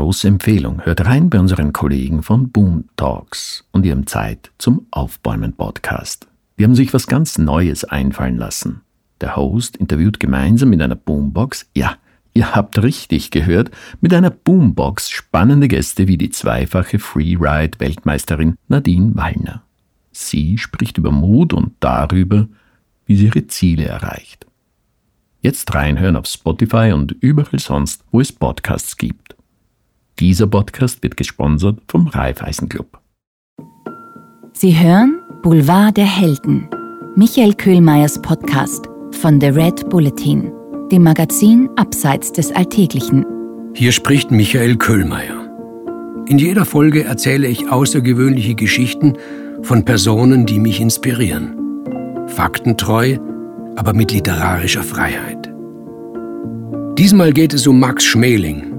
große Empfehlung. Hört rein bei unseren Kollegen von Boom Talks und ihrem Zeit zum Aufbäumen Podcast. Die haben sich was ganz Neues einfallen lassen. Der Host interviewt gemeinsam mit einer Boombox, ja, ihr habt richtig gehört, mit einer Boombox spannende Gäste wie die zweifache Freeride-Weltmeisterin Nadine Wallner. Sie spricht über Mut und darüber, wie sie ihre Ziele erreicht. Jetzt reinhören auf Spotify und überall sonst, wo es Podcasts gibt. Dieser Podcast wird gesponsert vom Raiffeisen Club. Sie hören Boulevard der Helden, Michael Köhlmeiers Podcast von The Red Bulletin, dem Magazin Abseits des Alltäglichen. Hier spricht Michael Köhlmeier. In jeder Folge erzähle ich außergewöhnliche Geschichten von Personen, die mich inspirieren. Faktentreu, aber mit literarischer Freiheit. Diesmal geht es um Max Schmeling,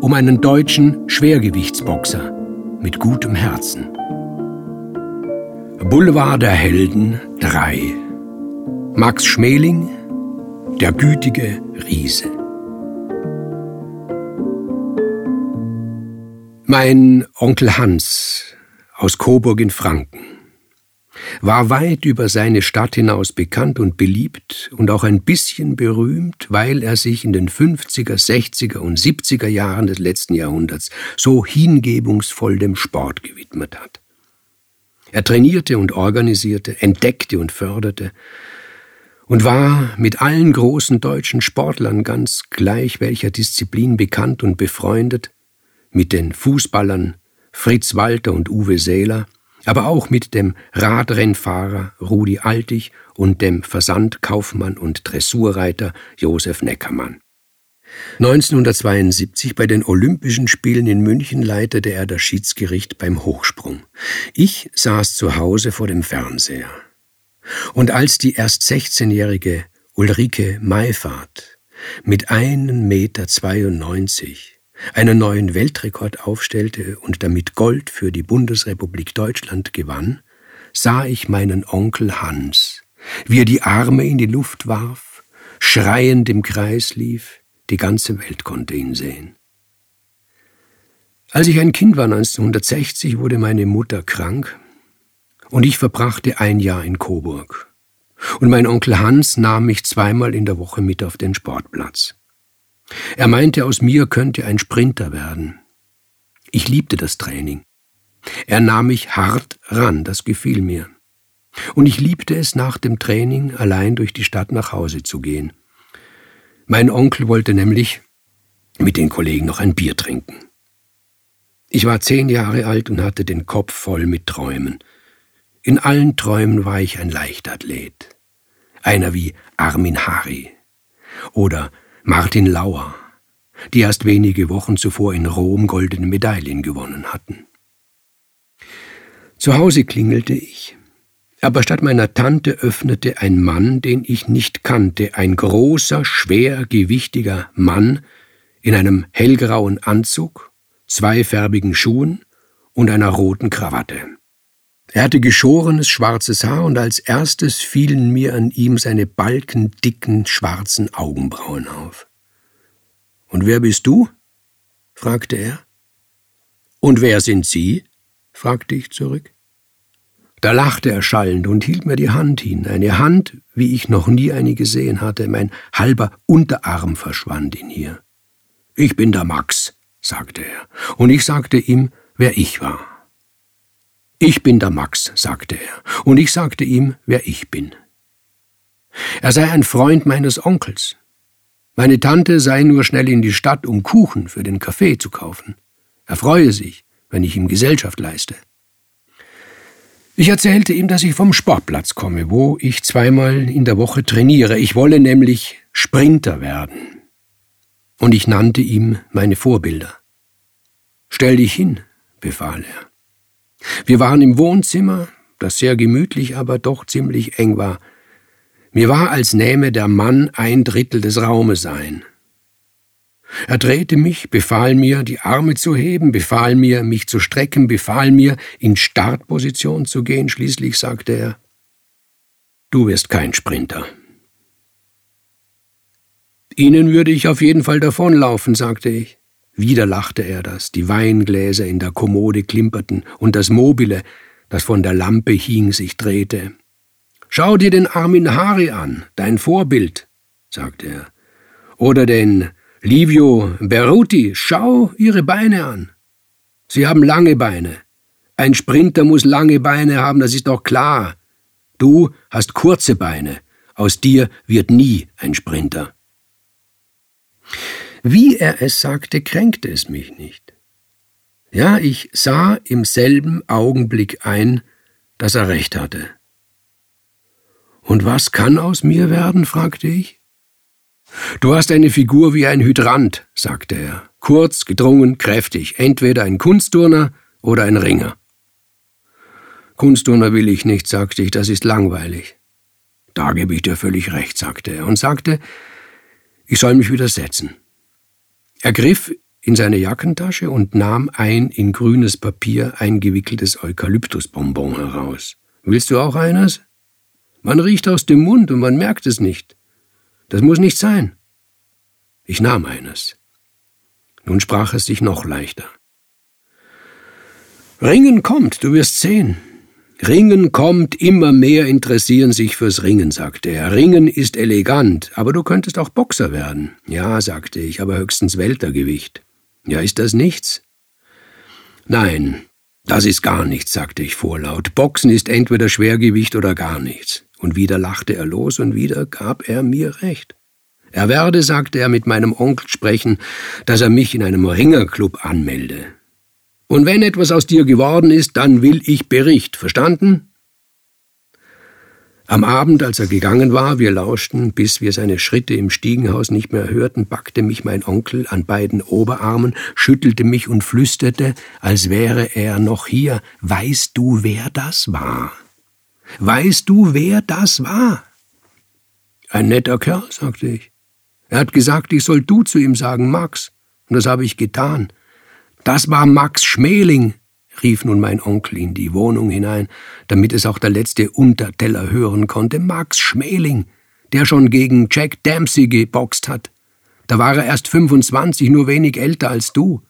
um einen deutschen Schwergewichtsboxer mit gutem Herzen. Boulevard der Helden 3 Max Schmeling, der gütige Riese. Mein Onkel Hans aus Coburg in Franken war weit über seine Stadt hinaus bekannt und beliebt und auch ein bisschen berühmt, weil er sich in den 50er, 60er und 70er Jahren des letzten Jahrhunderts so hingebungsvoll dem Sport gewidmet hat. Er trainierte und organisierte, entdeckte und förderte und war mit allen großen deutschen Sportlern ganz gleich welcher Disziplin bekannt und befreundet, mit den Fußballern Fritz Walter und Uwe Seeler, aber auch mit dem Radrennfahrer Rudi Altig und dem Versandkaufmann und Dressurreiter Josef Neckermann. 1972 bei den Olympischen Spielen in München leitete er das Schiedsgericht beim Hochsprung. Ich saß zu Hause vor dem Fernseher. Und als die erst 16-jährige Ulrike Maifahrt mit 1,92 Meter einen neuen Weltrekord aufstellte und damit Gold für die Bundesrepublik Deutschland gewann, sah ich meinen Onkel Hans, wie er die Arme in die Luft warf, schreiend im Kreis lief, die ganze Welt konnte ihn sehen. Als ich ein Kind war 1960, wurde meine Mutter krank und ich verbrachte ein Jahr in Coburg. Und mein Onkel Hans nahm mich zweimal in der Woche mit auf den Sportplatz. Er meinte, aus mir könnte ein Sprinter werden. Ich liebte das Training. Er nahm mich hart ran, das gefiel mir. Und ich liebte es, nach dem Training allein durch die Stadt nach Hause zu gehen. Mein Onkel wollte nämlich mit den Kollegen noch ein Bier trinken. Ich war zehn Jahre alt und hatte den Kopf voll mit Träumen. In allen Träumen war ich ein Leichtathlet. Einer wie Armin Hari oder Martin Lauer, die erst wenige Wochen zuvor in Rom goldene Medaillen gewonnen hatten. Zu Hause klingelte ich, aber statt meiner Tante öffnete ein Mann, den ich nicht kannte, ein großer, schwergewichtiger Mann in einem hellgrauen Anzug, zweifärbigen Schuhen und einer roten Krawatte. Er hatte geschorenes schwarzes Haar und als erstes fielen mir an ihm seine balkendicken schwarzen Augenbrauen auf. Und wer bist du? fragte er. Und wer sind Sie? fragte ich zurück. Da lachte er schallend und hielt mir die Hand hin, eine Hand, wie ich noch nie eine gesehen hatte, mein halber Unterarm verschwand in ihr. Ich bin der Max, sagte er, und ich sagte ihm, wer ich war. Ich bin der Max, sagte er, und ich sagte ihm, wer ich bin. Er sei ein Freund meines Onkels. Meine Tante sei nur schnell in die Stadt, um Kuchen für den Kaffee zu kaufen. Er freue sich, wenn ich ihm Gesellschaft leiste. Ich erzählte ihm, dass ich vom Sportplatz komme, wo ich zweimal in der Woche trainiere. Ich wolle nämlich Sprinter werden. Und ich nannte ihm meine Vorbilder. Stell dich hin, befahl er. Wir waren im Wohnzimmer, das sehr gemütlich, aber doch ziemlich eng war. Mir war, als nähme der Mann ein Drittel des Raumes ein. Er drehte mich, befahl mir, die Arme zu heben, befahl mir, mich zu strecken, befahl mir, in Startposition zu gehen. Schließlich sagte er, Du wirst kein Sprinter. Ihnen würde ich auf jeden Fall davonlaufen, sagte ich. Wieder lachte er das, die Weingläser in der Kommode klimperten und das Mobile, das von der Lampe hing, sich drehte. Schau dir den Armin Hari an, dein Vorbild, sagte er. Oder den Livio Beruti, schau ihre Beine an. Sie haben lange Beine. Ein Sprinter muss lange Beine haben, das ist doch klar. Du hast kurze Beine. Aus dir wird nie ein Sprinter. Wie er es sagte, kränkte es mich nicht. Ja, ich sah im selben Augenblick ein, dass er recht hatte. Und was kann aus mir werden? fragte ich. Du hast eine Figur wie ein Hydrant, sagte er, kurz, gedrungen, kräftig, entweder ein Kunstturner oder ein Ringer. Kunstturner will ich nicht, sagte ich, das ist langweilig. Da gebe ich dir völlig recht, sagte er und sagte, ich soll mich wieder setzen. Er griff in seine Jackentasche und nahm ein in grünes Papier eingewickeltes Eukalyptusbonbon heraus. Willst du auch eines? Man riecht aus dem Mund und man merkt es nicht. Das muss nicht sein. Ich nahm eines. Nun sprach es sich noch leichter. Ringen kommt, du wirst sehen. Ringen kommt, immer mehr interessieren sich fürs Ringen, sagte er. Ringen ist elegant, aber du könntest auch Boxer werden. Ja, sagte ich, aber höchstens Weltergewicht. Ja, ist das nichts? Nein, das ist gar nichts, sagte ich vorlaut. Boxen ist entweder Schwergewicht oder gar nichts. Und wieder lachte er los und wieder gab er mir recht. Er werde, sagte er, mit meinem Onkel sprechen, dass er mich in einem Ringerclub anmelde. Und wenn etwas aus dir geworden ist, dann will ich Bericht, verstanden? Am Abend, als er gegangen war, wir lauschten, bis wir seine Schritte im Stiegenhaus nicht mehr hörten, packte mich mein Onkel an beiden Oberarmen, schüttelte mich und flüsterte, als wäre er noch hier, Weißt du, wer das war? Weißt du, wer das war? Ein netter Kerl, sagte ich. Er hat gesagt, ich soll du zu ihm sagen, Max, und das habe ich getan. Das war Max Schmeling, rief nun mein Onkel in die Wohnung hinein, damit es auch der letzte Unterteller hören konnte. Max Schmeling, der schon gegen Jack Dempsey geboxt hat. Da war er erst 25, nur wenig älter als du.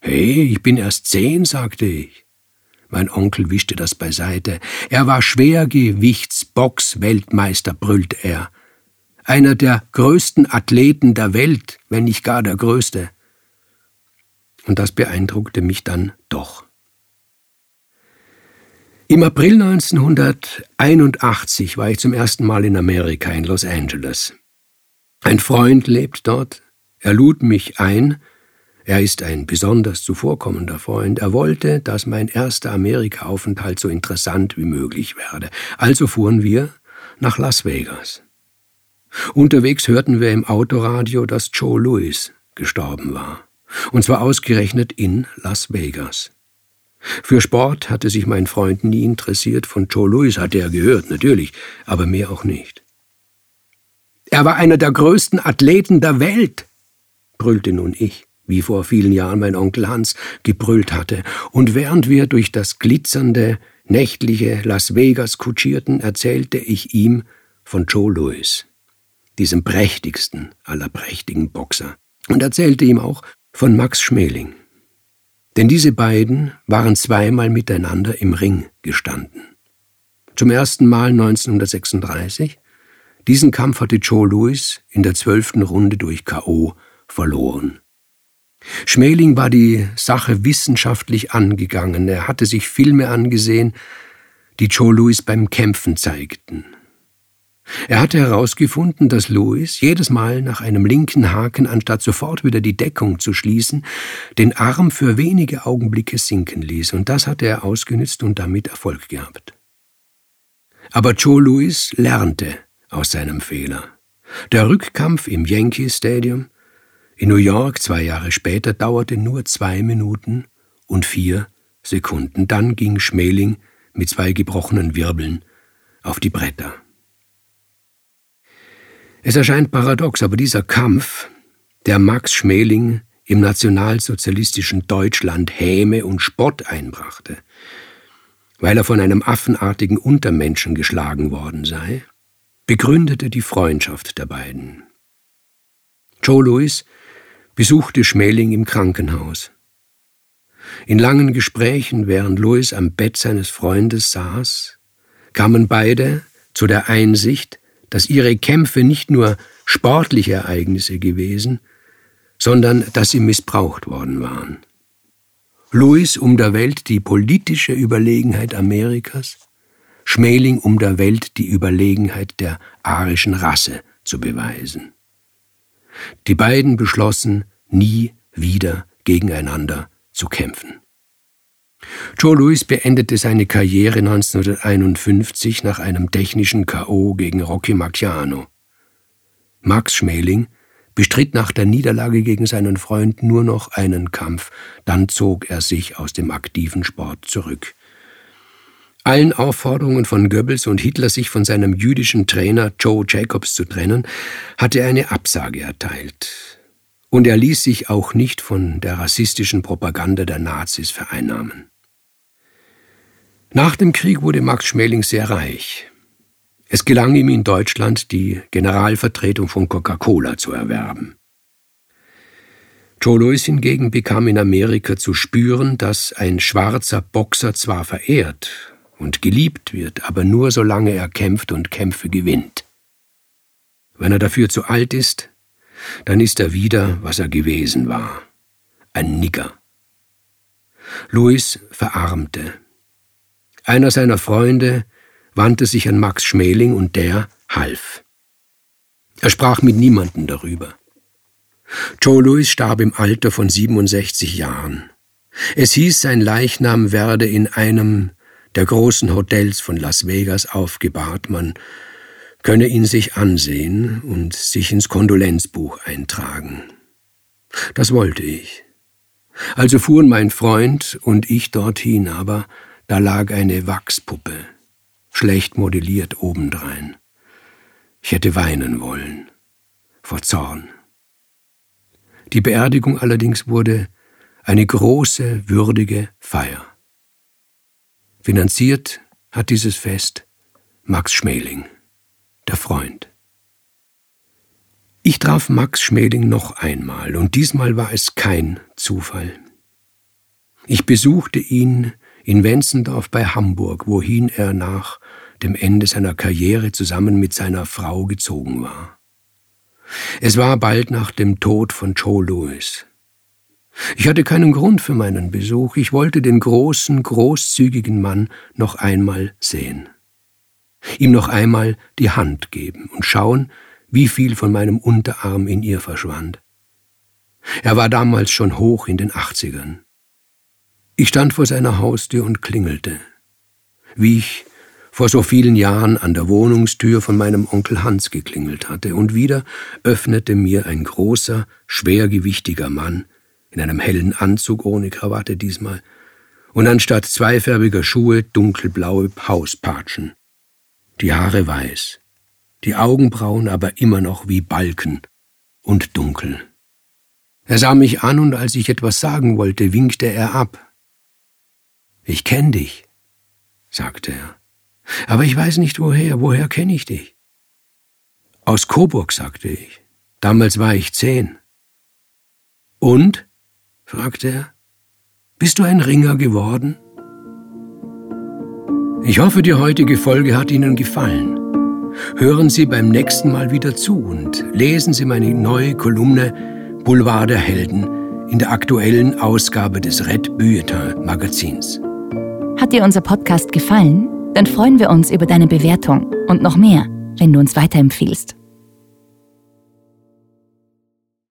Hey, ich bin erst zehn, sagte ich. Mein Onkel wischte das beiseite. Er war Schwergewichtsbox-Weltmeister, brüllte er. Einer der größten Athleten der Welt, wenn nicht gar der größte. Und das beeindruckte mich dann doch. Im April 1981 war ich zum ersten Mal in Amerika, in Los Angeles. Ein Freund lebt dort. Er lud mich ein. Er ist ein besonders zuvorkommender Freund. Er wollte, dass mein erster Amerika-Aufenthalt so interessant wie möglich werde. Also fuhren wir nach Las Vegas. Unterwegs hörten wir im Autoradio, dass Joe Louis gestorben war. Und zwar ausgerechnet in Las Vegas. Für Sport hatte sich mein Freund nie interessiert, von Joe Louis hatte er gehört, natürlich, aber mehr auch nicht. Er war einer der größten Athleten der Welt, brüllte nun ich, wie vor vielen Jahren mein Onkel Hans gebrüllt hatte, und während wir durch das glitzernde, nächtliche Las Vegas kutschierten, erzählte ich ihm von Joe Louis, diesem prächtigsten aller prächtigen Boxer, und erzählte ihm auch von Max Schmeling. Denn diese beiden waren zweimal miteinander im Ring gestanden. Zum ersten Mal 1936. Diesen Kampf hatte Joe Louis in der zwölften Runde durch K.O. verloren. Schmeling war die Sache wissenschaftlich angegangen. Er hatte sich Filme angesehen, die Joe Louis beim Kämpfen zeigten. Er hatte herausgefunden, dass Louis jedes Mal nach einem linken Haken, anstatt sofort wieder die Deckung zu schließen, den Arm für wenige Augenblicke sinken ließ, und das hatte er ausgenützt und damit Erfolg gehabt. Aber Joe Louis lernte aus seinem Fehler. Der Rückkampf im Yankee Stadium in New York zwei Jahre später dauerte nur zwei Minuten und vier Sekunden. Dann ging Schmeling mit zwei gebrochenen Wirbeln auf die Bretter. Es erscheint paradox, aber dieser Kampf, der Max Schmeling im nationalsozialistischen Deutschland Häme und Spott einbrachte, weil er von einem affenartigen Untermenschen geschlagen worden sei, begründete die Freundschaft der beiden. Joe Louis besuchte Schmeling im Krankenhaus. In langen Gesprächen, während Louis am Bett seines Freundes saß, kamen beide zu der Einsicht, dass ihre Kämpfe nicht nur sportliche Ereignisse gewesen, sondern dass sie missbraucht worden waren. Louis um der Welt die politische Überlegenheit Amerikas, Schmeling um der Welt die Überlegenheit der arischen Rasse zu beweisen. Die beiden beschlossen, nie wieder gegeneinander zu kämpfen. Joe Louis beendete seine Karriere 1951 nach einem technischen K.O. gegen Rocky Marciano. Max Schmeling bestritt nach der Niederlage gegen seinen Freund nur noch einen Kampf, dann zog er sich aus dem aktiven Sport zurück. Allen Aufforderungen von Goebbels und Hitler, sich von seinem jüdischen Trainer Joe Jacobs zu trennen, hatte er eine Absage erteilt. Und er ließ sich auch nicht von der rassistischen Propaganda der Nazis vereinnahmen. Nach dem Krieg wurde Max Schmeling sehr reich. Es gelang ihm in Deutschland, die Generalvertretung von Coca-Cola zu erwerben. Joe Louis hingegen bekam in Amerika zu spüren, dass ein schwarzer Boxer zwar verehrt und geliebt wird, aber nur solange er kämpft und Kämpfe gewinnt. Wenn er dafür zu alt ist, dann ist er wieder, was er gewesen war, ein Nigger. Louis verarmte. Einer seiner Freunde wandte sich an Max Schmeling und der half. Er sprach mit niemandem darüber. Joe Louis starb im Alter von 67 Jahren. Es hieß, sein Leichnam werde in einem der großen Hotels von Las Vegas aufgebahrt, man könne ihn sich ansehen und sich ins Kondolenzbuch eintragen. Das wollte ich. Also fuhren mein Freund und ich dorthin, aber da lag eine Wachspuppe, schlecht modelliert obendrein. Ich hätte weinen wollen, vor Zorn. Die Beerdigung allerdings wurde eine große, würdige Feier. Finanziert hat dieses Fest Max Schmeling, der Freund. Ich traf Max Schmeling noch einmal, und diesmal war es kein Zufall. Ich besuchte ihn in Wenzendorf bei Hamburg, wohin er nach dem Ende seiner Karriere zusammen mit seiner Frau gezogen war. Es war bald nach dem Tod von Joe Louis. Ich hatte keinen Grund für meinen Besuch, ich wollte den großen, großzügigen Mann noch einmal sehen. Ihm noch einmal die Hand geben und schauen, wie viel von meinem Unterarm in ihr verschwand. Er war damals schon hoch in den Achtzigern. Ich stand vor seiner Haustür und klingelte, wie ich vor so vielen Jahren an der Wohnungstür von meinem Onkel Hans geklingelt hatte, und wieder öffnete mir ein großer, schwergewichtiger Mann in einem hellen Anzug ohne Krawatte diesmal, und anstatt zweifärbiger Schuhe dunkelblaue Hauspatschen. Die Haare weiß, die Augenbrauen aber immer noch wie Balken und dunkel. Er sah mich an und als ich etwas sagen wollte, winkte er ab. Ich kenn dich, sagte er. Aber ich weiß nicht woher, woher kenne ich dich? Aus Coburg, sagte ich. Damals war ich zehn. Und? fragte er. Bist du ein Ringer geworden? Ich hoffe, die heutige Folge hat Ihnen gefallen. Hören Sie beim nächsten Mal wieder zu und lesen Sie meine neue Kolumne Boulevard der Helden in der aktuellen Ausgabe des Red Bulletin Magazins. Hat dir unser Podcast gefallen? Dann freuen wir uns über deine Bewertung und noch mehr, wenn du uns weiterempfiehlst.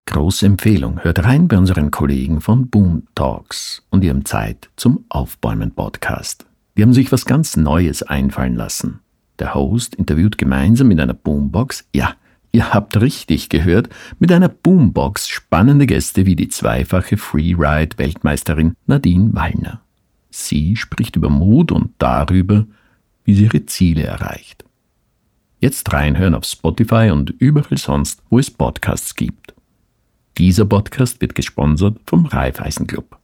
Große Empfehlung. Hört rein bei unseren Kollegen von Boom Talks und ihrem Zeit zum Aufbäumen Podcast. Die haben sich was ganz Neues einfallen lassen. Der Host interviewt gemeinsam mit einer Boombox, ja, ihr habt richtig gehört, mit einer Boombox spannende Gäste wie die zweifache Freeride-Weltmeisterin Nadine Wallner. Sie spricht über Mut und darüber, wie sie ihre Ziele erreicht. Jetzt reinhören auf Spotify und überall sonst, wo es Podcasts gibt. Dieser Podcast wird gesponsert vom Raiffeisen Club.